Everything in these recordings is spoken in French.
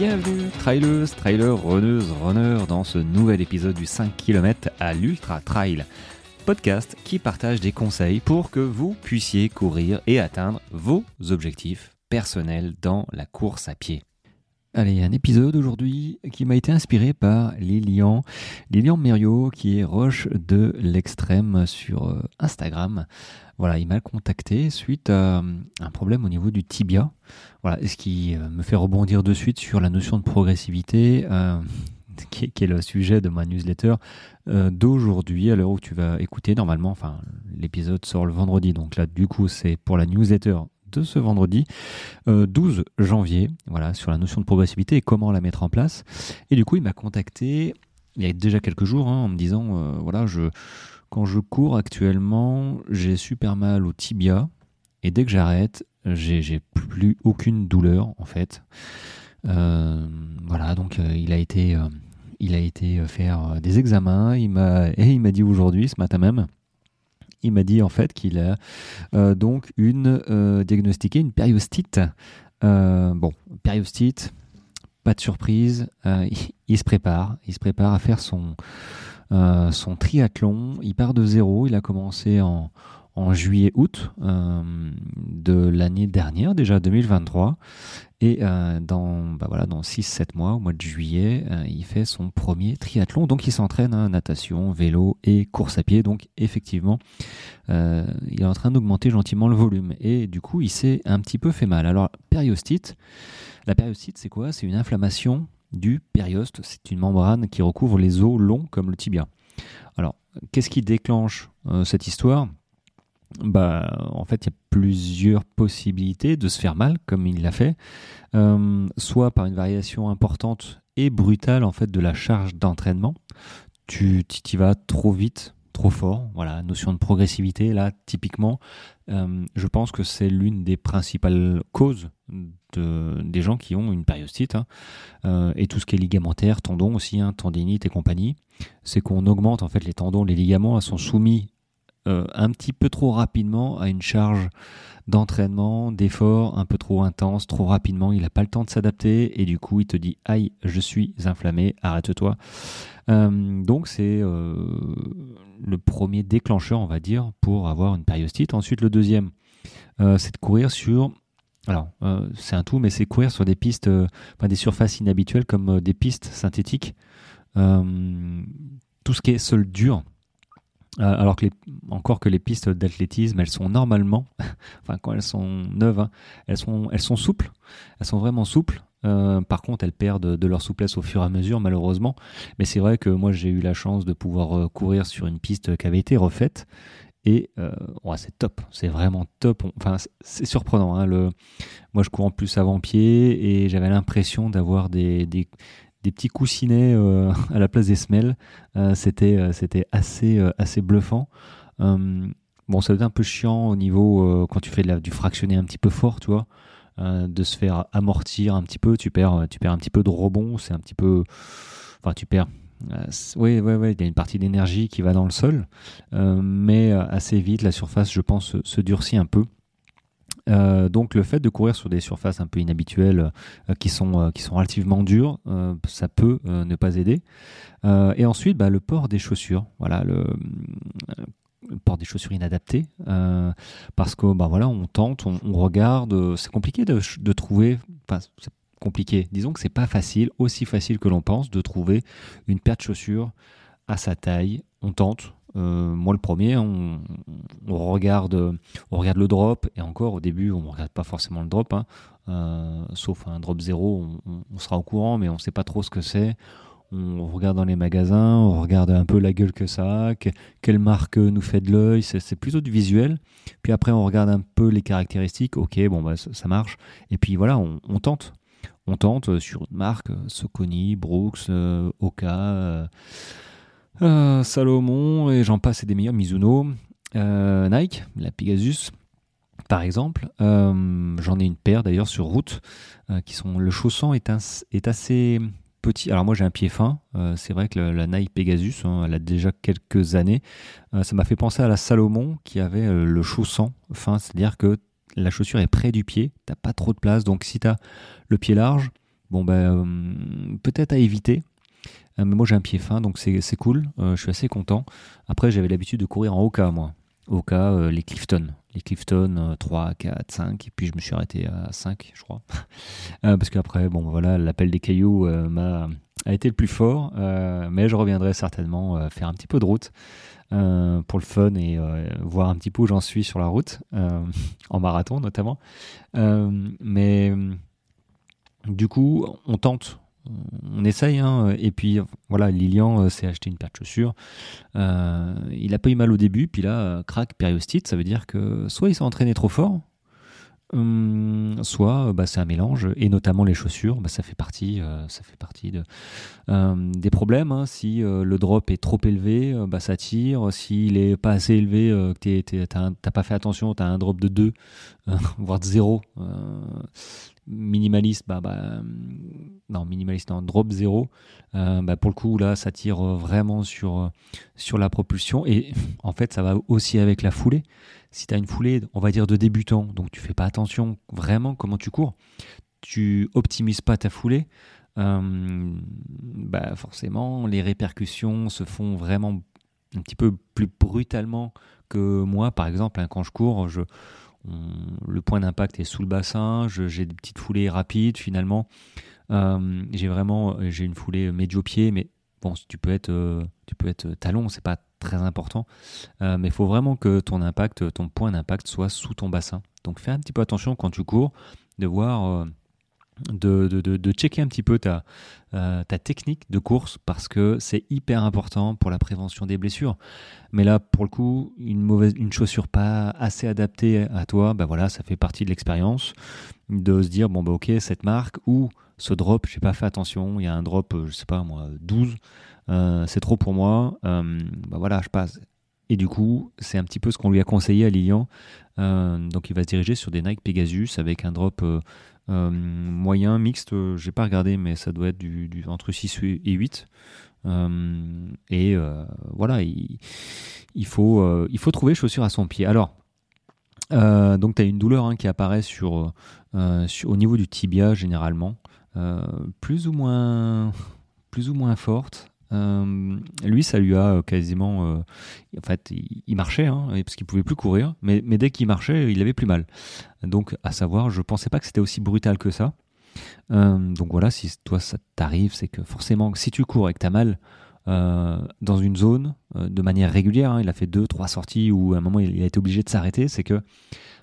Bienvenue, trailers, trailers, runneuses, runners, dans ce nouvel épisode du 5 km à l'Ultra Trail. Podcast qui partage des conseils pour que vous puissiez courir et atteindre vos objectifs personnels dans la course à pied. Allez, un épisode aujourd'hui qui m'a été inspiré par Lilian, Lilian Mériot, qui est roche de l'extrême sur euh, Instagram. Voilà, il m'a contacté suite à euh, un problème au niveau du tibia. Voilà, ce qui euh, me fait rebondir de suite sur la notion de progressivité, qui, est, le sujet de ma newsletter d'aujourd'hui, à l'heure où tu vas écouter normalement. Enfin, l'épisode sort le vendredi, donc là, du coup, c'est pour la newsletter de ce vendredi 12 euh, janvier, voilà, sur la notion de progressivité et comment la mettre en place. Et du coup, il m'a contacté il y a déjà quelques jours hein, en me disant euh, voilà, quand je cours actuellement, j'ai super mal au tibia et dès que j'arrête, j'ai plus aucune douleur en fait. Euh, voilà, donc il a été il faire des examens. Et il m'a dit aujourd'hui, ce matin même, il m'a dit en fait qu'il a euh, donc une euh, diagnostiqué une périostite. Euh, bon, périostite, pas de surprise, il, se prépare, il se prépare à faire son son triathlon. Il part de zéro. Il a commencé en en juillet-août de l'année dernière, déjà 2023. Et euh, dans, bah voilà, dans 6-7 mois, au mois de juillet, euh, il fait son premier triathlon. Donc il s'entraîne à natation, vélo et course à pied. Donc effectivement, euh, il est en train d'augmenter gentiment le volume. Et du coup, il s'est un petit peu fait mal. Alors, périostite, la périostite, c'est quoi? C'est une inflammation du périoste. C'est une membrane qui recouvre les os longs comme le tibia. Alors, qu'est-ce qui déclenche cette histoire? Bah, en fait, il y a plusieurs possibilités de se faire mal, comme il l'a fait, euh, soit par une variation importante et brutale en fait de la charge d'entraînement. Tu y vas trop vite, trop fort. Voilà, notion de progressivité. Là, typiquement, euh, je pense que c'est l'une des principales causes de, des gens qui ont une périostite hein. euh, et tout ce qui est ligamentaire, tendons aussi, hein, tendinite et compagnie. C'est qu'on augmente en fait les tendons, les ligaments sont soumis euh, un petit peu trop rapidement à une charge d'entraînement, d'effort un peu trop intense, trop rapidement. Il n'a pas le temps de s'adapter et du coup il te dit aïe, je suis inflammé, arrête-toi. Euh, donc c'est euh, le premier déclencheur, on va dire, pour avoir une périostite. Ensuite, le deuxième, c'est de courir sur alors, c'est un tout, mais c'est courir sur des pistes, enfin des surfaces inhabituelles comme des pistes synthétiques. tout ce qui est sol dur, alors que les, encore que les pistes d'athlétisme, elles sont normalement, enfin quand elles sont neuves, hein, elles sont souples, elles sont vraiment souples. Euh, par contre, elles perdent de leur souplesse au fur et à mesure, malheureusement. Mais c'est vrai que moi, j'ai eu la chance de pouvoir euh, courir sur une piste qui avait été refaite. Et ouais, c'est top, c'est vraiment top. Enfin, c'est surprenant. Hein. Moi, je cours en plus avant-pied et j'avais l'impression d'avoir des, des petits coussinets euh, à la place des semelles. Euh, c'était euh, c'était assez assez bluffant. bon, ça être un peu chiant au niveau quand tu fais du fractionné un petit peu fort, tu vois, de se faire amortir un petit peu. Tu perds tu perds un petit peu de rebond. C'est un petit peu, enfin tu perds. oui, oui, oui, il y a une partie d'énergie qui va dans le sol, mais assez vite la surface, je pense, se durcit un peu. Euh, donc le fait de courir sur des surfaces un peu inhabituelles euh, qui, sont, euh, qui sont relativement dures, ça peut ne pas aider. et ensuite, bah, le port des chaussures. Voilà, le, port des chaussures inadaptées. parce que bah, voilà, on tente, on, regarde. C'est compliqué de, de trouver. Enfin, c'est compliqué. Disons que c'est pas facile, aussi facile que l'on pense, de trouver une paire de chaussures à sa taille. On tente, euh, moi, le premier, on, regarde, on regarde le drop, et encore au début, on ne regarde pas forcément le drop, hein. euh, sauf un drop zéro, on, sera au courant, mais on ne sait pas trop ce que c'est. On regarde dans les magasins, on regarde un peu la gueule que ça a, quelle marque nous fait de l'œil, c'est plutôt du visuel. Puis après, on regarde un peu les caractéristiques, ok, bon, bah, ça, marche. Et puis voilà, on, tente. On tente sur une marque, Soconi, Brooks, euh, Oka. Euh, Salomon et j'en passe et des meilleurs, Mizuno, euh, Nike, la Pegasus par exemple. Euh, j'en ai une paire d'ailleurs sur route qui sont le chausson est, assez petit. Alors moi j'ai un pied fin, c'est vrai que la, Nike Pegasus, hein, elle a déjà quelques années. ça m'a fait penser à la Salomon qui avait le chausson fin, c'est-à-dire que la chaussure est près du pied, t'as pas trop de place, donc si tu as le pied large, bon ben peut-être à éviter. Mais moi j'ai un pied fin, donc c'est cool. je suis assez content. Après j'avais l'habitude de courir en Oka moi. Oka, les Clifton. Les Clifton 3, 4, 5. Et puis je me suis arrêté à 5, je crois. parce qu'après, bon voilà, l'appel des cailloux m'a a été le plus fort. mais je reviendrai certainement faire un petit peu de route. Euh, pour le fun et euh, voir un petit peu où j'en suis sur la route, euh, en marathon notamment. mais du coup, on tente, on essaye. Hein, et puis voilà, Lilian s'est acheté une paire de chaussures. il a pas eu mal au début, puis là, crack, périostite, ça veut dire que soit il s'est entraîné trop fort, soit bah, c'est un mélange et notamment les chaussures bah, ça fait partie euh, ça fait partie hum, des problèmes hein. si euh, le drop est trop élevé euh, bah, ça tire. S'il est pas assez élevé que t'as pas fait attention tu as un drop de 2 voire de 0 minimaliste bah, hum, non minimaliste non drop 0 bah, pour le coup là ça tire vraiment sur sur la propulsion. Et en fait ça va aussi avec la foulée si tu as une foulée, on va dire, de débutant, donc tu fais pas attention vraiment comment tu cours, tu optimises pas ta foulée, euh, bah forcément, les répercussions se font vraiment un petit peu plus brutalement que moi, par exemple, hein, quand je cours, je, le point d'impact est sous le bassin, j'ai des petites foulées rapides finalement. Euh, j'ai vraiment j'ai une foulée médio-pied, mais bon, tu peux être, euh, tu peux être talon, c'est pas très important. Euh, mais il faut vraiment que ton impact, ton point d'impact soit sous ton bassin. Donc fais un petit peu attention quand tu cours, de voir, euh, de, checker un petit peu ta, euh, ta technique de course parce que c'est hyper important pour la prévention des blessures. Mais là, pour le coup, une mauvaise, chaussure pas assez adaptée à toi, bah voilà, ça fait partie de l'expérience de se dire bon bah ok cette marque ou ce drop, j'ai pas fait attention, il y a un drop, je sais pas moi, 12 euh, c'est trop pour moi, euh, bah voilà, je passe. Et du coup, c'est un petit peu ce qu'on lui a conseillé à Lilian. Euh, donc il va se diriger sur des Nike Pegasus avec un drop moyen, mixte, j'ai pas regardé, mais ça doit être du, entre 6 et 8. et voilà, il, il, faut, il faut trouver chaussures à son pied. Alors, donc tu as une douleur hein, qui apparaît sur, au niveau du tibia généralement, plus ou moins plus ou moins forte. Euh, lui, ça lui a quasiment. Euh, en fait, il, marchait, hein, parce qu'il pouvait plus courir, mais, dès qu'il marchait, il avait plus mal. Donc, à savoir, je pensais pas que c'était aussi brutal que ça. Euh, donc voilà, si toi ça t'arrive, c'est que forcément, si tu cours et que tu as mal dans une zone de manière régulière, hein, il a fait deux, trois sorties où à un moment il a été obligé de s'arrêter, c'est que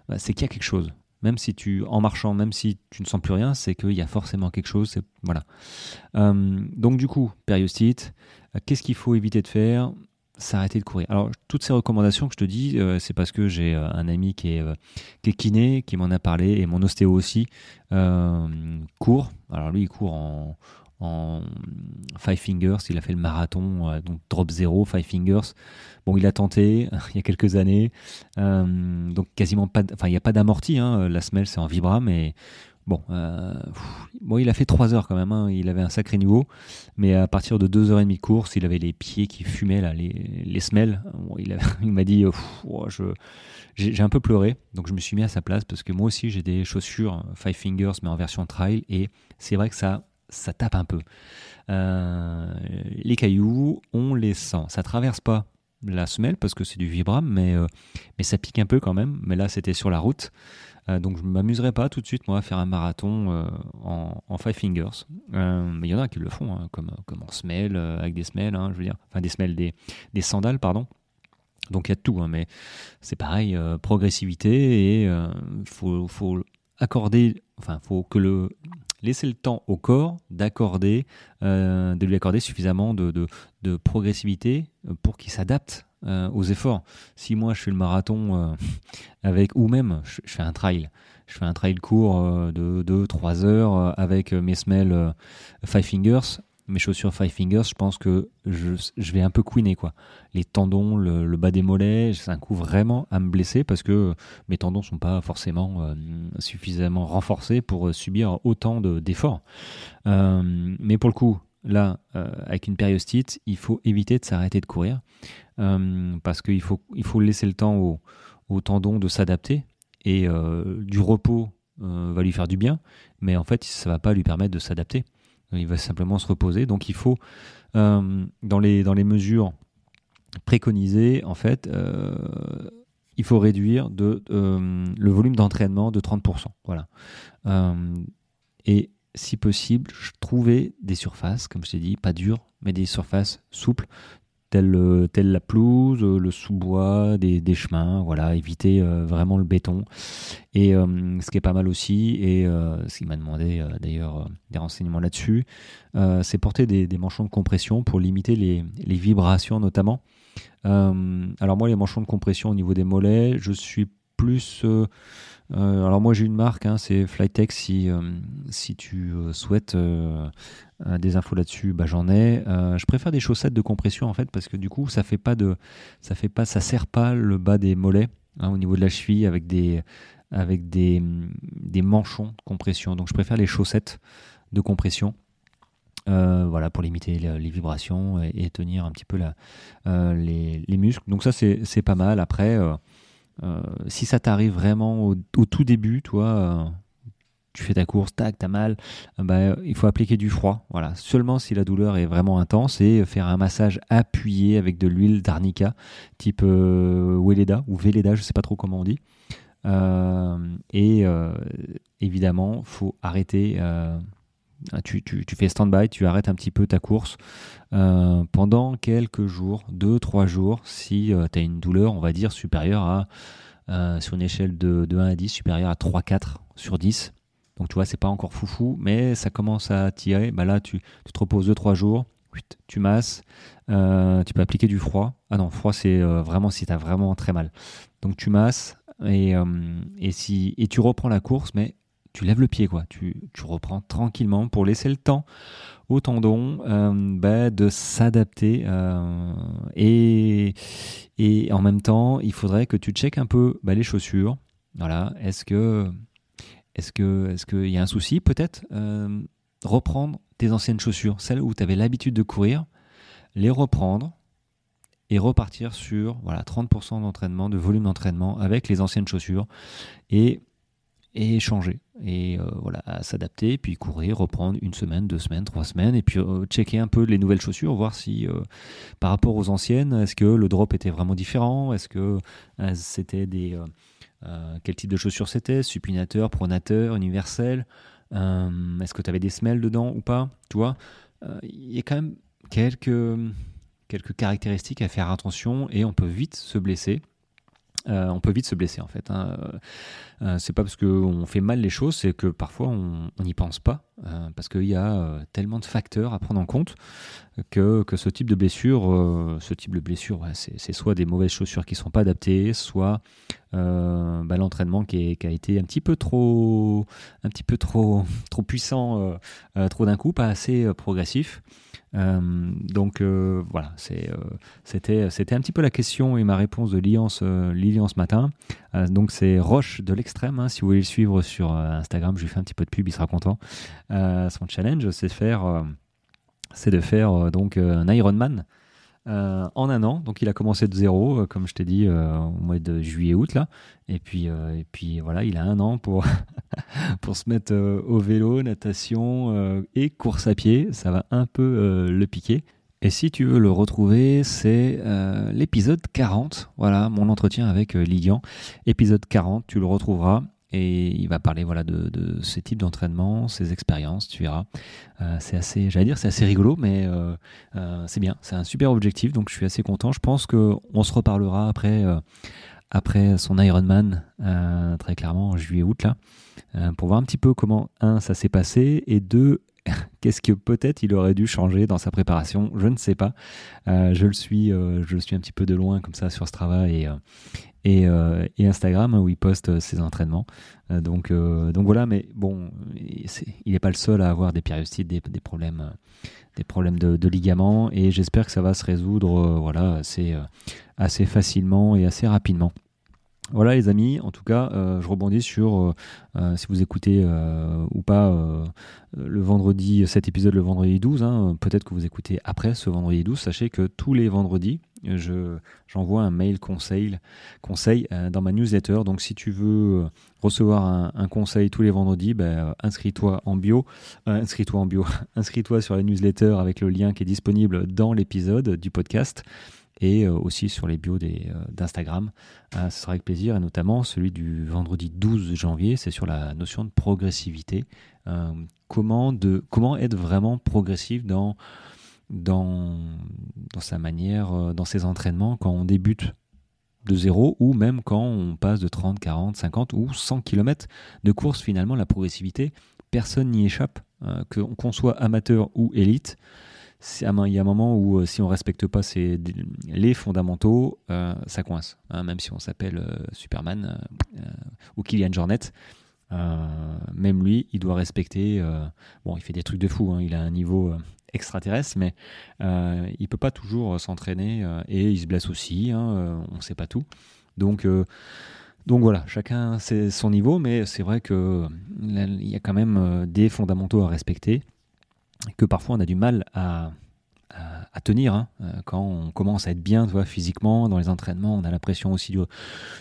bah, c'est qu'il y a quelque chose même si tu, en marchant, même si tu ne sens plus rien, c'est qu'il y a forcément quelque chose. Voilà. Euh, donc du coup, périostite, euh, qu'est-ce qu'il faut éviter de faire? S'arrêter de courir. Alors, toutes ces recommandations que je te dis, euh, c'est parce que j'ai un ami qui est, qui est kiné, qui m'en a parlé, et mon ostéo aussi, court. Alors lui, il court en, en Five Fingers, il a fait le marathon, euh, donc drop 0, Five Fingers. Bon, il a tenté il y a quelques années, euh, donc quasiment pas, enfin il n'y a pas d'amorti, hein, la semelle c'est en Vibram, mais bon, euh, bon, il a fait 3 heures quand même, hein, il avait un sacré niveau, mais à partir de 2 heures et demie de course, il avait les pieds qui fumaient là, les, les semelles. il m'a dit, je, j'ai un peu pleuré, donc je me suis mis à sa place parce que moi aussi j'ai des chaussures Five Fingers mais en version trail. Et c'est vrai que ça ça tape un peu. Euh, les cailloux, on les sent. Ça traverse pas la semelle parce que c'est du vibram, mais, euh, mais ça pique un peu quand même. Mais là, c'était sur la route. Euh, donc je ne m'amuserai pas tout de suite, moi, à faire un marathon en, five fingers. mais il y en a qui le font, hein, comme, comme en semelle, avec des semelles, hein, je veux dire. Enfin, des semelles, des, des sandales, pardon. Donc il y a de tout, hein, mais c'est pareil, progressivité et il faut, faut accorder, enfin, faut que le, laisser le temps au corps d'accorder, euh, de lui accorder suffisamment de, progressivité euh, pour qu'il s'adapte euh, aux efforts. Si moi je fais le marathon avec, ou même je, fais un trail, je fais un trail court de 2-3 heures avec mes semelles Five Fingers, mes chaussures Five Fingers, je pense que je, vais un peu couiner quoi. Les tendons, le, bas des mollets, c'est un coup vraiment à me blesser parce que mes tendons sont pas forcément euh, suffisamment renforcés pour subir autant d'efforts. Euh, mais pour le coup, là, euh, avec une périostite, il faut éviter de s'arrêter de courir parce qu'il faut, laisser le temps aux, aux tendons de s'adapter et du repos va lui faire du bien, mais en fait, ça va pas lui permettre de s'adapter. Il va simplement se reposer. Donc, il faut, dans, les, dans les mesures préconisées, en fait, il faut réduire de, le volume d'entraînement de 30%. Voilà. et si possible, trouver des surfaces, comme je t'ai dit, pas dures, mais des surfaces souples, euh, la pelouse, euh, le sous-bois, des, chemins, voilà, éviter euh, vraiment le béton. Et ce qui est pas mal aussi, et ce qui m'a demandé d'ailleurs des renseignements là-dessus, c'est porter des, manchons de compression pour limiter les, les vibrations notamment. alors moi, les manchons de compression au niveau des mollets, je suis plus euh, alors moi j'ai une marque, hein, c'est Flytech. Si, euh, si tu euh, souhaites des infos là-dessus, bah, j'en ai. je préfère des chaussettes de compression en fait parce que du coup ça fait pas de, ça fait pas, ça serre pas le bas des mollets hein, au niveau de la cheville avec des, avec des, manchons de compression. Donc je préfère les chaussettes de compression. voilà, pour limiter les, vibrations et, tenir un petit peu les, les, muscles. Donc ça, c'est pas mal. Après, euh, si ça t'arrive vraiment au, tout début, toi, euh, tu fais ta course, tac, t'as mal, euh, bah, il faut appliquer du froid. Voilà, seulement si la douleur est vraiment intense et faire un massage appuyé avec de l'huile d'arnica, type euh, Weleda ou Veleda, je sais pas trop comment on dit. et évidemment, faut arrêter ah, tu, fais stand-by, tu arrêtes un petit peu ta course euh, pendant quelques jours, 2-3 jours, si euh, tu as une douleur, on va dire, supérieure à, euh, sur une échelle de, 1 à 10, supérieure à 3-4 sur 10. Donc tu vois, c'est pas encore foufou, mais ça commence à tirer. Bah là, tu, te reposes 2-3 jours, tu masses, tu peux appliquer du froid. Ah non, froid, c'est vraiment si tu as vraiment très mal. Donc tu masses et, et, si, et tu reprends la course, mais tu lèves le pied, quoi. Tu, reprends tranquillement pour laisser le temps au tendon euh, bah, de s'adapter. Euh, et, et en même temps, il faudrait que tu checkes un peu bah, les chaussures. Voilà. Est-ce que est-ce que est-ce qu'il y a un souci peut-être euh, reprendre tes anciennes chaussures, celles où tu avais l'habitude de courir, les reprendre et repartir sur voilà 30% d'entraînement, de volume d'entraînement avec les anciennes chaussures et et changer. Et euh, voilà s'adapter puis courir reprendre une semaine deux semaines trois semaines et puis euh, checker un peu les nouvelles chaussures voir si euh, par rapport aux anciennes est-ce que le drop était vraiment différent? Est-ce que c'était des quel type de chaussures c'était? Supinateur pronateur universel est-ce que tu avais des semelles dedans ou pas? Tu vois? Il y a quand même quelques quelques caractéristiques à faire attention et on peut vite se blesser euh, on peut vite se blesser en fait. Hein. Euh, euh, c'est pas parce qu'on fait mal les choses, c'est que parfois on n'y pense pas, parce qu'il y a tellement de facteurs à prendre en compte que, ce type de blessure, ce type de blessure, c'est soit des mauvaises chaussures qui sont pas adaptées, soit bah, l'entraînement qui, a été un petit peu trop, un petit peu trop, trop puissant, trop d'un coup, pas assez progressif. Euh, donc euh, voilà, euh, c'était c'était un petit peu la question et ma réponse de Lilian ce, matin. donc c'est Roche de l'extrême, hein, si vous voulez le suivre sur Instagram, je lui fais un petit peu de pub, il sera content. son challenge, c'est faire, c'est de faire donc un Ironman euh, en un an. Donc il a commencé de zéro, euh, comme je t'ai dit, euh, au mois de juillet-août là. Et puis, et puis voilà, il a un an pour, pour se mettre au vélo, natation et course à pied. Ça va un peu le piquer. Et si tu veux le retrouver, c'est l'épisode 40. Voilà, mon entretien avec Lilian. Épisode 40, tu le retrouveras et il va parler voilà de, de ces types d'entraînement, ses expériences, tu verras. Euh, c'est assez, j'allais dire, c'est assez rigolo, mais euh, euh, c'est bien. C'est un super objectif, donc je suis assez content. Je pense que on se reparlera après après son Ironman, très clairement en juillet-août là, pour voir un petit peu comment un ça s'est passé et deux qu'est-ce que peut-être il aurait dû changer dans sa préparation? Je ne sais pas. je le suis, je le suis un petit peu de loin comme ça sur ce travail et, euh, et, Instagram où il poste euh, ses entraînements. Euh, donc, voilà, mais bon, il n'est pas le seul à avoir des périostites, des, problèmes, des problèmes de, ligaments, et j'espère que ça va se résoudre voilà, assez facilement et assez rapidement. Voilà les amis, en tout cas, je rebondis sur si vous écoutez ou pas le vendredi, cet épisode le vendredi 12, hein, peut-être que vous écoutez après ce vendredi 12, sachez que tous les vendredis, je, j'envoie un mail conseil, conseil dans ma newsletter. Donc si tu veux recevoir un, conseil tous les vendredis, ben, inscris-toi en bio, inscris-toi en bio, inscris-toi sur la newsletter avec le lien qui est disponible dans l'épisode du podcast et euh, aussi sur les bios euh, d'Instagram. Euh, ce sera avec plaisir, et notamment celui du vendredi 12 janvier, c'est sur la notion de progressivité. comment, de, comment être vraiment progressif dans, dans, dans sa manière, dans ses entraînements, quand on débute de zéro ou même quand on passe de 30, 40, 50 ou 100 km de course, finalement, la progressivité, personne n'y échappe, qu'on soit amateur ou élite il y a un moment où euh, si on respecte pas les fondamentaux, euh, ça coince. Hein, même si on s'appelle euh, Superman ou Kylian Jornet, même lui, il doit respecter. bon, il fait des trucs de fou. Hein, il a un niveau extraterrestre, mais il peut pas toujours s'entraîner et il se blesse aussi. Hein, on ne sait pas tout. Donc donc voilà, chacun c'est son niveau, mais c'est vrai qu'il y a quand même des fondamentaux à respecter que parfois on a du mal à, tenir. Hein. Euh, quand on commence à être bien vois, physiquement, dans les entraînements, on a la pression aussi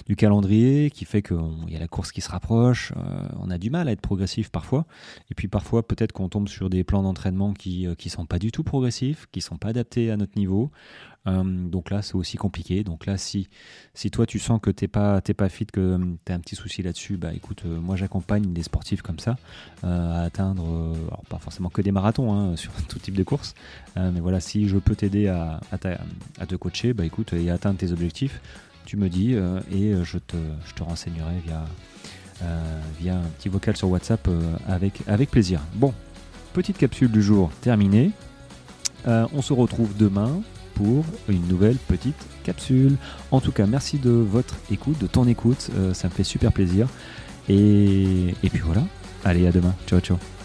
du, calendrier qui fait qu'il y a la course qui se rapproche. Euh, on a du mal à être progressif parfois. Et puis parfois, peut-être qu'on tombe sur des plans d'entraînement qui ne euh, sont pas du tout progressifs, qui sont pas adaptés à notre niveau. Euh, donc là, c'est aussi compliqué. Donc là, si, si toi, tu sens que tu n'es pas, pas fit, que tu as un petit souci là-dessus, bah écoute, moi j'accompagne des sportifs comme ça à atteindre, pas forcément que des marathons hein, sur tout type de course, mais voilà, si je peux t'aider à, à, te coacher, bah écoute, et atteindre tes objectifs, tu me dis et je te, je te renseignerai via, via un petit vocal sur WhatsApp avec, avec plaisir. Bon, petite capsule du jour terminée. on se retrouve demain pour une nouvelle petite capsule. En tout cas, merci de votre écoute, de ton écoute, euh, ça me fait super plaisir. Et, et puis voilà, allez à demain, ciao ciao.